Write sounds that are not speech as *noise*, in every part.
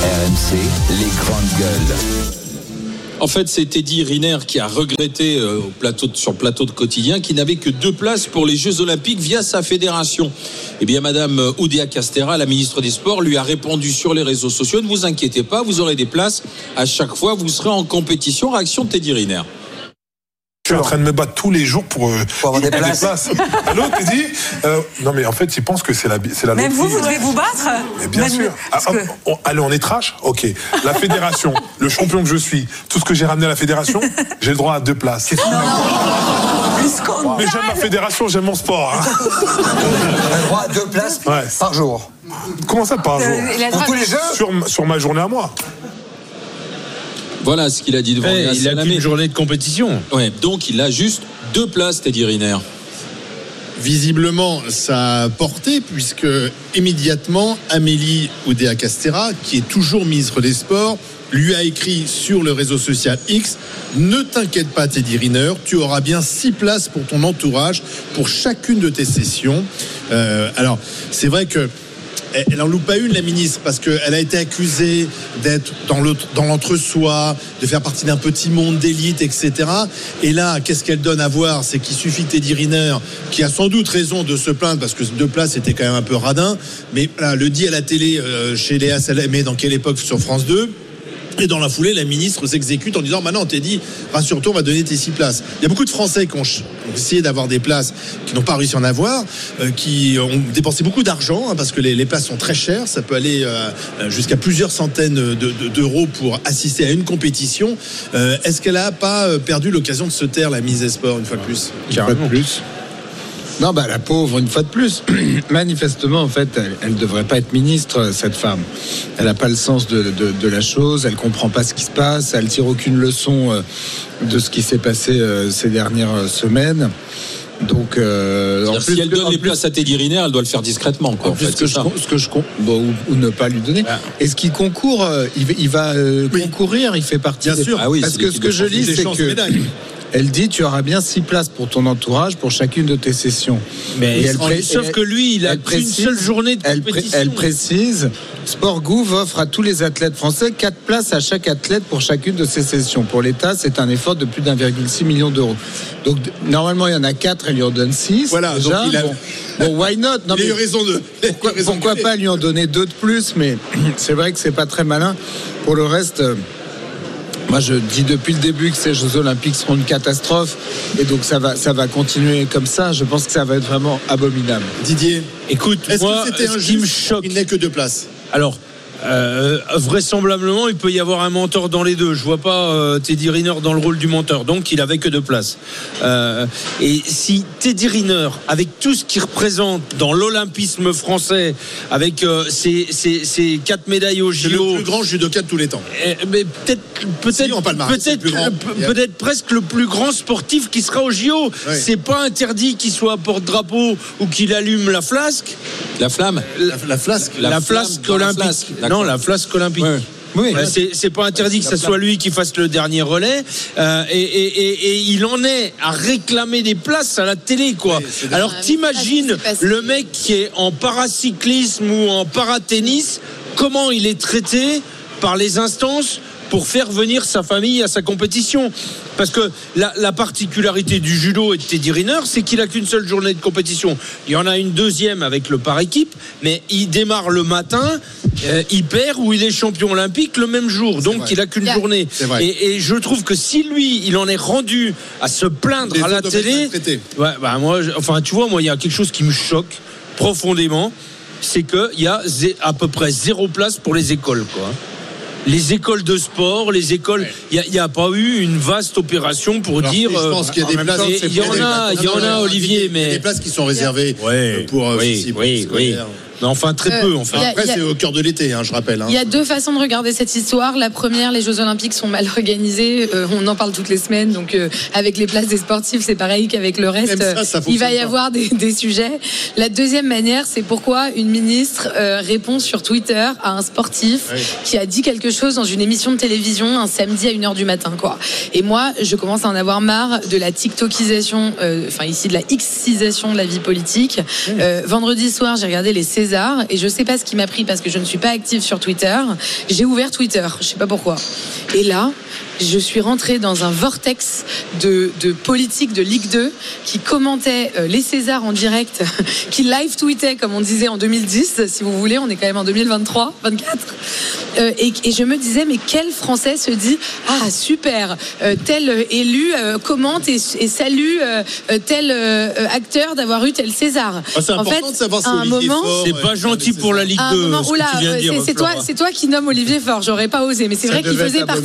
RMC, les grandes gueules. En fait, c'est Teddy Riner qui a regretté euh, au plateau sur plateau de quotidien qu'il n'avait que deux places pour les Jeux Olympiques via sa fédération. Eh bien, Madame Oudéa Castera, la ministre des Sports, lui a répondu sur les réseaux sociaux ne vous inquiétez pas, vous aurez des places à chaque fois, vous serez en compétition. Réaction de Teddy Riner. Je suis en train de me battre tous les jours pour, euh, Pour avoir des places. *laughs* Allô, Teddy euh, Non, mais en fait, ils pensent que c'est la, c'est la Même vous, vous devez vous battre Mais bien Même- sûr. Ah, que- on- allez, on est trash Ok. La fédération, *laughs* le champion que je suis, tout ce que j'ai ramené à la fédération, j'ai le droit à deux places. Mais j'aime ma fédération, j'aime mon sport. hein. Le droit à deux places Ouais. par jour. Comment ça par jour Euh, il le Pour tous les jeux sur, sur ma journée à moi. Voilà ce qu'il a dit devant Eh, Léa il a qu'une journée de compétition. Ouais, donc il a juste deux places, Teddy Riner. Visiblement, ça a porté puisque immédiatement Amélie Oudéa Castera, qui est toujours ministre des Sports, lui a écrit sur le réseau social X Ne t'inquiète pas, Teddy Riner, tu auras bien six places pour ton entourage pour chacune de tes sessions. Euh, alors, c'est vrai que elle n'en loupe pas une, la ministre, parce qu'elle a été accusée d'être dans l'entre-soi, de faire partie d'un petit monde d'élite, etc. Et là, qu'est-ce qu'elle donne à voir? C'est qu'il suffit Teddy Riner, qui a sans doute raison de se plaindre, parce que deux places c'était quand même un peu radin, mais voilà, le dit à la télé euh, chez Léa Salamé, dans quelle époque sur France 2 et dans la foulée, la ministre s'exécute en disant Maintenant, on t'a dit, rassure-toi, on va donner tes six places. Il y a beaucoup de Français qui ont, essayé d'avoir des places, qui n'ont pas réussi à en avoir, euh, qui ont dépensé beaucoup d'argent, hein, parce que les, les places sont très chères. Ça peut aller euh, euh, jusqu'à plusieurs centaines de- de- d'euros pour assister à une compétition. Euh, Est-ce qu'elle n'a pas perdu l'occasion de se taire, la mise des sports, une fois de plus? Carrément. plus. Non, bah la pauvre, une fois de plus. *clears throat* Manifestement, en fait, elle ne devrait pas être ministre, cette femme. Elle n'a pas le sens de, de- de la chose, elle comprend pas ce qui se passe, elle tire aucune leçon euh, de ce qui s'est passé euh, ces dernières euh, semaines. Donc, euh, en plus si elle que- donne en les plus- places à Teddy Riner, elle doit le faire discrètement. Quoi, en en plus, fait, ce que, je, ce que je bon, ou, ou ne pas lui donner. Ah. Est-ce qu'il concourt euh, Il va, il va euh, Oui. concourir, il fait partie. Bien des- sûr. Ah oui, Parce que ce que je lis, c'est que médailles. Elle dit tu auras bien six places pour ton entourage pour chacune de tes sessions. Mais elle pré- sauf elle- que lui, il a précise- seule journée de Elle, pré- elle précise Sport Gouv offre à tous les athlètes français quatre places à chaque athlète pour chacune de ses sessions. Pour l'État, c'est un effort de plus d'1,6 million d'euros. Donc normalement, il y en a quatre, elle lui en donne six. Voilà, déjà. donc il a- bon, bon, why not? Non, Il a eu mais raison de. pourquoi, *laughs* raison pourquoi de- pas lui en donner deux de plus? Mais *clears throat* c'est vrai que c'est pas très malin. Pour le reste. Moi, je dis depuis le début que ces Jeux Olympiques seront une catastrophe, et donc ça va, ça va continuer comme ça. Je pense que ça va être vraiment abominable. Didier, Écoute, est-ce moi, que c'était un qui me choque, Il n'est que deux places. Alors, euh, vraisemblablement, il peut y avoir un mentor dans les deux. Je vois pas euh, Teddy Riner dans le rôle du menteur, donc il avait que deux places. Euh, et si Teddy Riner, avec tout ce qu'il représente dans l'olympisme français, avec euh, ses, ses- ses quatre médailles au C'est le JO, plus grand judoka de tous les temps. eh, mais peut-être, peut-être, Si, peut-être, peut-être presque le plus grand sportif qui sera au JO. Ouais. C'est pas interdit qu'il soit à porte-drapeau ou qu'il allume la flasque. La flamme La, la flasque. La flasque la non, la flasque olympique. Ouais. Oui, Ouais, c'est, c'est pas interdit que ce soit lui qui fasse le dernier relais euh, et, et- et- et il en est à réclamer des places à la télé quoi. Alors Ah, t'imagines le mec qui est en paracyclisme ou en paratennis, comment il est traité par les instances pour faire venir sa famille à sa compétition? Parce que la, la particularité du judo et de Teddy Riner, c'est qu'il a qu'une seule journée de compétition. Il y en a une deuxième avec le par équipe, mais il démarre le matin, euh, il perd ou il est champion olympique le même jour. Donc vrai. il a qu'une Yeah. journée. Et, et je trouve que si lui, il en est rendu à se plaindre Les à la télé. Ouais, bah moi, je- enfin, tu vois, moi, il y a quelque chose qui me choque profondément, c'est qu'il y a à peu près zéro place pour les écoles, quoi. Les écoles de sport, les écoles, il n'y a, pas eu une vaste opération pour Alors, dire. je pense euh, qu'il y a des places. Il y en a, il y en a, Olivier, Il y a mais des places qui sont réservées Ouais, pour euh, oui, pour oui, enfin, très Euh, peu. Enfin. a- Après, c'est au cœur de l'été, hein, je rappelle. hein. Il y a deux façons de regarder cette histoire. La première, les Jeux Olympiques sont mal *laughs* organisés. Euh, on en parle toutes les semaines. Donc, euh, avec les places des sportifs, c'est pareil qu'avec le reste. Même ça, ça il va y pas. avoir des, des sujets. La deuxième manière, c'est pourquoi une ministre euh, répond sur Twitter à un sportif qui a dit quelque chose dans une émission de télévision un samedi à 1h du matin. quoi. Et moi, je commence à en avoir marre de la TikTokisation, enfin ici de la Xisation de la vie politique. Vendredi soir, j'ai regardé les Et je sais pas ce qui m'a pris parce que je ne suis pas active sur Twitter. J'ai ouvert Twitter, je sais pas pourquoi. Et là, je suis rentrée dans un vortex de, de politique de Ligue 2 qui commentait euh, les Césars en direct, *laughs* qui live tweetait comme on disait en 2010, si vous voulez, on est quand même en 2023, 24. Euh, et, et je me disais, mais quel Français se dit, ah super, euh, tel euh, élu euh, commente et, et salue tel acteur d'avoir eu tel César. Ah, c'est important fait, de savoir si à un Olivier moment, C'est pas gentil pour la. Ligue à un 2. moment, ce que oula, tu viens de euh, dire, c'est- toi, c'est toi qui nomme Olivier Faure. J'aurais pas osé, mais c'est Ça vrai qu'il faisait partie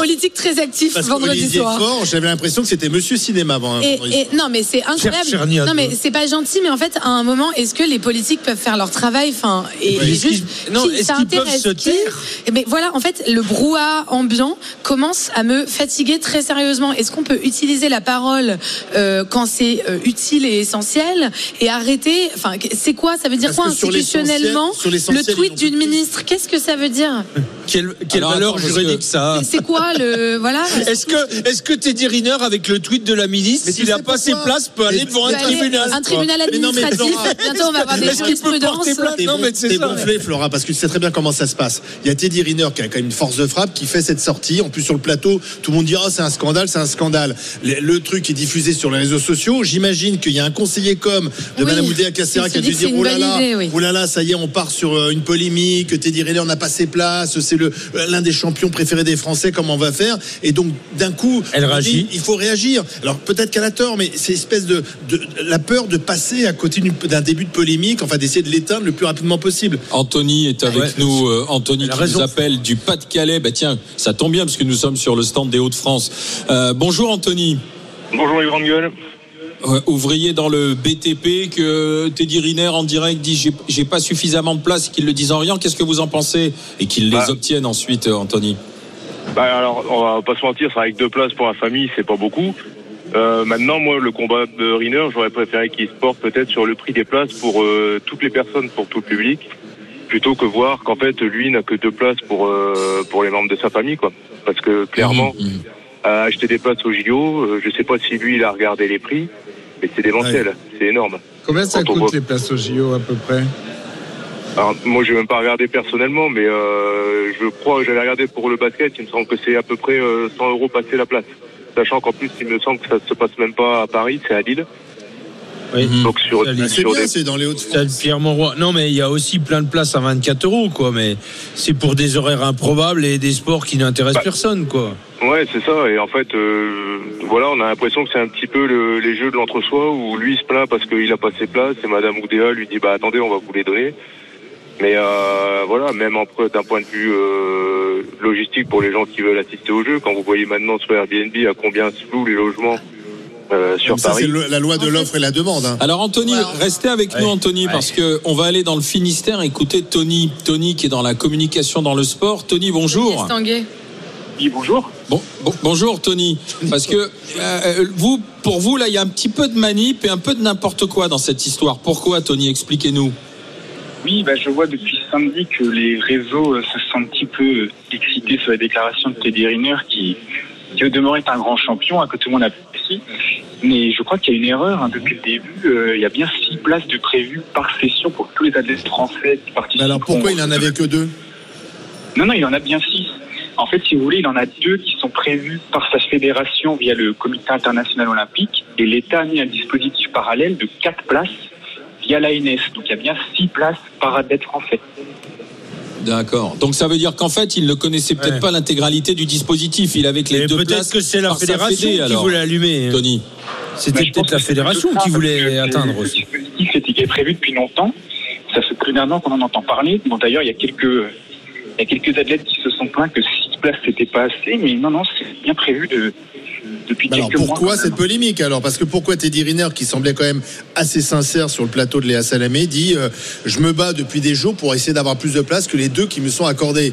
politiques très actifs Parce vendredi Olivier soir. Faure, j'avais l'impression que c'était Monsieur Cinéma avant. hein, Et, et- non, mais c'est incroyable. Non, mais c'est pas gentil. Mais en fait, à un moment, est-ce que les politiques peuvent faire leur travail Enfin, et, Mais et est-ce juste, non, qui- est-ce ça qu'ils peuvent intéresse se taire Eh ben voilà, en fait, le brouhaha ambiant commence à me fatiguer très sérieusement. Est-ce qu'on peut utiliser la parole euh, quand c'est euh, utile et essentiel et arrêter Enfin, c'est quoi Ça veut dire Parce quoi institutionnellement l'essentiel- sur Le tweet d'une ministre, qu'est-ce que ça veut dire? *laughs* Quelle, quelle Alors, valeur attends, juridique que- ça a C'est quoi le voilà *laughs* Est-ce que, est-ce que Teddy Riner, avec le tweet de la ministre, s'il n'a pas ses places, peut aller devant un tribunal? un tribunal Mais non, mais administratif. Bientôt, on va avoir des est-ce qu'il peut jurisprudences. porter plainte? T'es Non, mais c'est gonflé, Flora, parce que tu sais très bien comment ça se passe. Il y a Teddy Riner qui a quand même une force de frappe, qui fait cette sortie. En plus, sur le plateau, tout le monde dit Oh, c'est un scandale, c'est un scandale. Le, le truc est diffusé sur les réseaux sociaux. J'imagine qu'il y a un conseiller com de Oui. Madame Oudéa Castera Il qui a dû dire Oh là oui. oh là là, ça y est, on part sur euh, une polémique. Teddy Riner n'a pas ses places. C'est l'un des champions préférés des Français. Comment on va faire Et donc, d'un coup, Elle dit. Il faut réagir. Alors peut-être qu'elle a tort, mais c'est espèce de, de la peur de passer à côté d'un début de polémique, enfin d'essayer de l'éteindre le plus rapidement possible. Anthony est avec Ouais. nous. euh, Anthony qui raison. nous appelle du Pas-de-Calais. Bah tiens, ça tombe bien parce que nous sommes sur le stand des Hauts-de-France. Euh, bonjour Anthony. Bonjour les grandes gueules. Ouvrier dans le BTP que Teddy Riner en direct dit j'ai- j'ai pas suffisamment de place qu'il le dise en rien. Qu'est-ce que vous en pensez? Et qu'il Bah. les obtienne ensuite, euh, Anthony Bah alors, on va pas se mentir, c'est avec deux places pour la famille, c'est pas beaucoup. Euh, maintenant, moi, le combat de Riner, j'aurais préféré qu'il se porte peut-être sur le prix des places pour euh, toutes les personnes, pour tout le public, plutôt que voir qu'en fait, lui n'a que deux places pour euh, pour les membres de sa famille, quoi. Parce que clairement, mhm. à acheter des places au JO, je sais pas si lui il a regardé les prix, mais c'est démentiel, c'est énorme. Combien ça Quand coûte les places au JO à peu près Alors, moi, je vais même pas regarder personnellement, mais euh, je crois, j'avais regardé pour le basket, il me semble que c'est à peu près euh, 100 euros passer la place. Sachant qu'en plus, il me semble que ça se passe même pas à Paris, c'est à Lille. Oui. Donc sur, C'est bien, des... c'est dans les Hauts-de-France. Pierre Monroy. Non, mais il y a aussi plein de places à 24 euros, quoi. Mais c'est pour des horaires improbables et des sports qui n'intéressent Bah. personne, quoi. Ouais, c'est ça. Et en fait, euh, voilà, on a l'impression que c'est un petit peu le- les jeux de l'entre-soi où lui se plaint parce qu'il a pas ses places et Madame Oudéa lui dit bah attendez, on va vous les donner. Mais euh, voilà, même en d'un point de vue euh, logistique pour les gens qui veulent assister au jeu, quand vous voyez maintenant sur Airbnb à combien se louent les logements euh, sur Ça, c'est Paris. la loi de l'offre et la demande. hein. Alors Anthony, restez avec nous. Anthony Ouais. parce que on va aller dans le Finistère écouter Tony. Tony qui est dans la communication dans le sport. Tony, bonjour. Oui, bonjour. Bon, bon- bonjour Tony, parce que euh, vous, pour vous là, il y a un petit peu de manip et un peu de n'importe quoi dans cette histoire. Pourquoi Tony Expliquez-nous. Oui, bah, je vois depuis samedi que les réseaux euh, se sentent un petit peu euh, excités sur la déclaration de Teddy Riner qui, qui au demeurant est un grand champion, hein, que tout le monde apprécie. Mais je crois qu'il y a une erreur. hein. Depuis le début, euh, il y a bien six places de prévues par session pour tous les athlètes français qui participent. Alors pourquoi il n'en avait que deux? Non, non, il en a bien six. En fait, si vous voulez, il en a deux qui sont prévus par sa fédération via le Comité international olympique. Et l'État a mis un dispositif parallèle de quatre places via l'ANS. Donc il y a bien six places par athlète français. D'accord. Donc ça veut dire qu'en fait, il ne connaissait peut-être Ouais. pas l'intégralité du dispositif. Il avait que les Et deux peut-être places. que c'est la fédération fédé, qui voulait allumer. Tony. C'était Bah, peut-être la fédération qui voulait atteindre Le aussi. dispositif était prévu depuis longtemps. Ça fait plus d'un an qu'on en entend parler. Bon, d'ailleurs, il y a quelques, il y a quelques athlètes qui se sont plaints que six places c'était pas assez, mais non, non, c'est bien prévu de, depuis Bah alors mois. pourquoi cette polémique alors? Parce que pourquoi Teddy Riner, qui semblait quand même assez sincère sur le plateau de Léa Salamé, dit euh, Je me bats depuis des jours pour essayer d'avoir plus de place que les deux qui me sont accordés.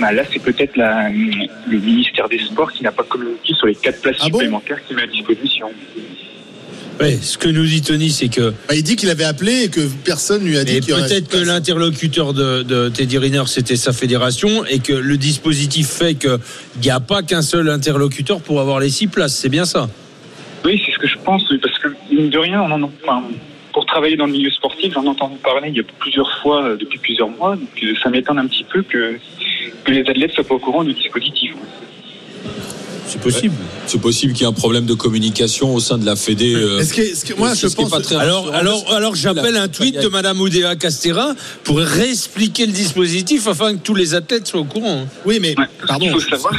Bah, là, c'est peut-être le ministère des Sports qui n'a pas communiqué sur les quatre places Ah bon? supplémentaires qu'il met à disposition. Ouais, ce que nous dit Tony, c'est que Bah, il dit qu'il avait appelé et que personne lui a dit qu'il peut-être que l'interlocuteur de, de Teddy Riner, c'était sa fédération, et que le dispositif fait qu'il n'y a pas qu'un seul interlocuteur pour avoir les six places. C'est bien ça? Oui, c'est ce que je pense, parce que mine de rien, on en, enfin, pour travailler dans le milieu sportif, j'en ai entendu parler il y a plusieurs fois euh, depuis plusieurs mois, donc euh, ça m'étonne un petit peu que, que les athlètes soient pas au courant du dispositif. C'est possible. C'est possible qu'il y ait un problème de communication au sein de la Fédé. euh, Est-ce que, est-ce que- moi, je pense. pas très Alors, alors, alors j'appelle un tweet de Madame Oudéa Castera pour réexpliquer le dispositif afin que tous les athlètes soient au courant. Oui, mais Ouais. pardon.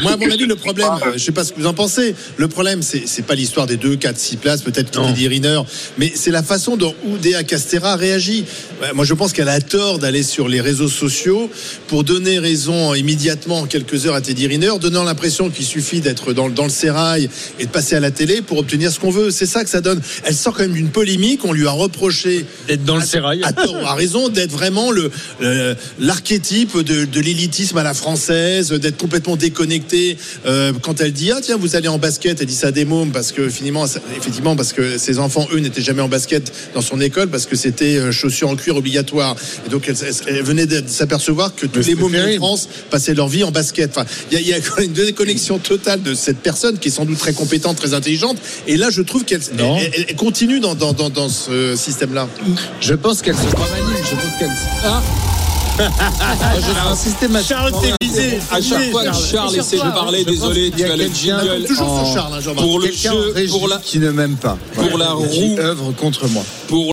Moi, à mon avis, le problème, pas, euh, je sais pas ce que vous en pensez. Le problème, c'est c'est pas l'histoire des deux, quatre, six places, peut-être. Teddy Riner, mais c'est la façon dont Oudéa Castera réagit. Moi, je pense qu'elle a tort d'aller sur les réseaux sociaux pour donner raison immédiatement en quelques heures à Teddy Riner, donnant l'impression qu'il suffit d'être dans, dans le sérail et de passer à la télé pour obtenir ce qu'on veut. C'est ça que ça donne. Elle sort quand même d'une polémique. On lui a reproché D'être dans le sérail. à tort à raison d'être vraiment le le- l'archétype de, de l'élitisme à la française, d'être complètement déconnecté. Euh, quand elle dit ah tiens vous allez en basket, elle dit ça à des mômes parce que finalement effectivement parce que ses enfants eux n'étaient jamais en basket dans son école parce que c'était euh, chaussures en cuir obligatoire. Et donc elle, venait de s'apercevoir que tous les mômes de. France passaient leur vie en basket. Enfin il y a, y a une déconnexion totale de cette personne qui est sans doute très compétente, très intelligente. Et là je trouve qu'elle elle- elle- continue dans, dans, dans, dans ce système là. Je pense qu'elle se remanie. Je pense qu'elle. Ah. un *laughs* systématiquement. À chaque fois que Charles essaie de parler, Je désolé, tu as le jingle Toujours sur Charles, hein, Jean-Marc. pour le jeu, régie pour la, qui ne m'aime pas. pour la roue. œuvre contre moi. pour